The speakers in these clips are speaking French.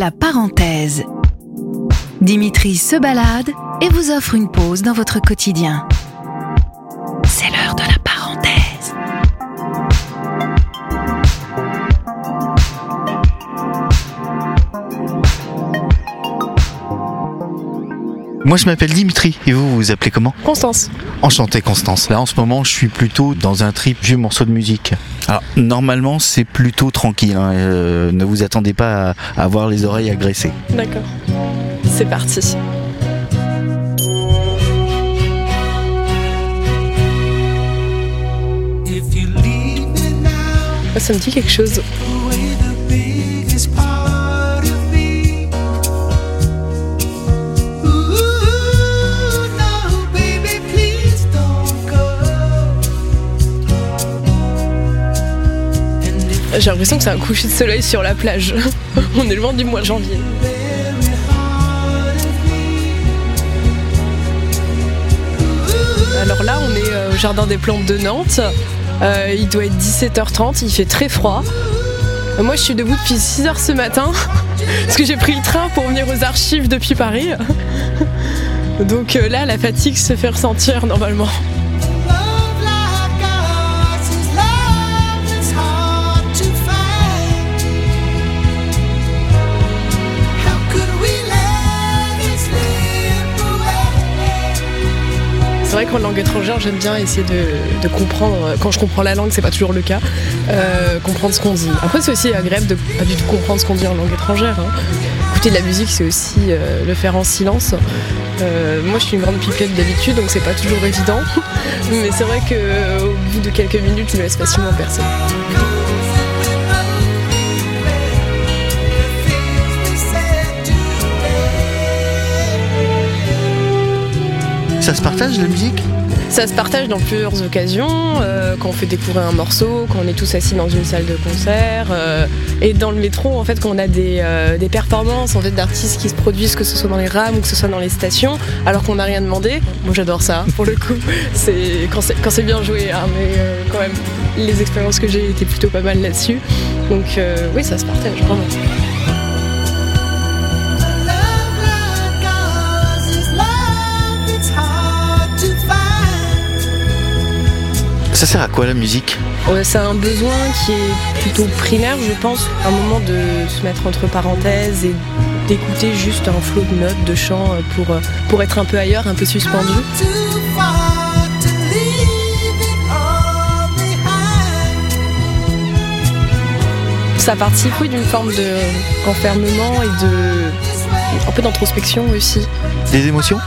La parenthèse. Dimitri se balade et vous offre une pause dans votre quotidien. C'est l'heure de la parenthèse. Moi, je m'appelle Dimitri. Et vous, vous vous appelez comment? Constance. Enchanté, Constance. Là, en ce moment, je suis plutôt dans un trip vieux morceau de musique. Alors, normalement, c'est plutôt tranquille. hein. Euh, ne vous attendez pas à avoir les oreilles agressées. D'accord. C'est parti. Ah, Ça me dit quelque chose. J'ai l'impression que c'est un coucher de soleil sur la plage. On est loin du mois de janvier. Alors là, on est euh, au Jardin des Plantes de Nantes. Euh, il doit être 17h30, il fait très froid. Euh, Moi, je suis debout depuis 6h ce matin parce que j'ai pris le train pour venir aux archives depuis Paris. Donc là, la fatigue se fait ressentir normalement. Vrai qu'en langue étrangère, j'aime bien essayer de, comprendre. Quand je comprends la langue, c'est pas toujours le cas. euh, comprendre ce qu'on dit. Après, c'est aussi agréable de pas du tout comprendre ce qu'on dit en langue étrangère. hein. Écouter de la musique, c'est aussi euh, le faire en silence. Euh, moi, je suis une grande pipelette d'habitude, donc c'est pas toujours évident. Mais c'est vrai qu'au bout de quelques minutes, je me laisse facilement percer. Ça se partage, la musique? Ça se partage dans plusieurs occasions, euh, quand on fait découvrir un morceau, quand on est tous assis dans une salle de concert, euh, et dans le métro, en fait, quand on a des, euh, des performances en fait, d'artistes qui se produisent, que ce soit dans les rames ou que ce soit dans les stations, alors qu'on n'a rien demandé. Moi, j'adore ça, pour le coup. C'est quand c'est bien joué, hein, mais quand même, les expériences que j'ai étaient plutôt pas mal là-dessus. Donc oui, ça se partage vraiment. Ça sert à quoi, la musique Ouais, c'est un besoin qui est plutôt primaire, je pense, un moment de se mettre entre parenthèses et d'écouter juste un flot de notes, de chants euh, pour, euh, pour être un peu ailleurs, un peu suspendu. Ça participe oui, d'une forme de renfermement et de un peu d'introspection aussi. Des émotions?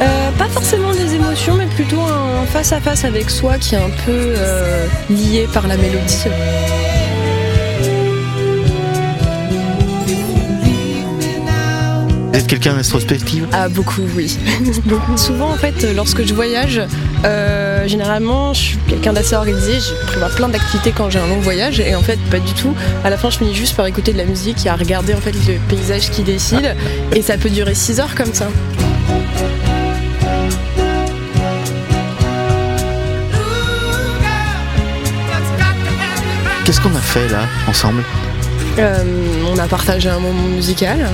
Euh, pas forcément des émotions, mais plutôt un face à face avec soi qui est un peu euh, lié par la mélodie. Vous êtes quelqu'un d'introspective Ah beaucoup oui. Beaucoup. Souvent en fait lorsque je voyage, euh, généralement je suis quelqu'un d'assez organisé, je prévois plein d'activités quand j'ai un long voyage et en fait pas du tout. À la fin je finis juste par écouter de la musique et à regarder en fait le paysage qui décide et ça peut durer 6 heures comme ça. Qu'on a fait, là, ensemble Euh, on a partagé un moment musical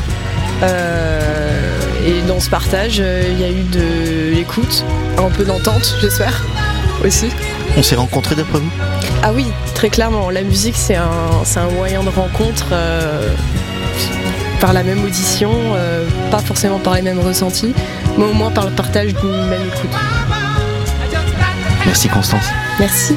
euh, et dans ce partage euh, il y a eu de l'écoute, un peu d'entente j'espère aussi. On s'est rencontrés, d'après vous? Ah oui, très clairement. La musique, c'est un, un moyen de rencontre euh, par la même audition, euh, pas forcément par les mêmes ressentis, mais au moins par le partage d'une même écoute. Merci, Constance. Merci.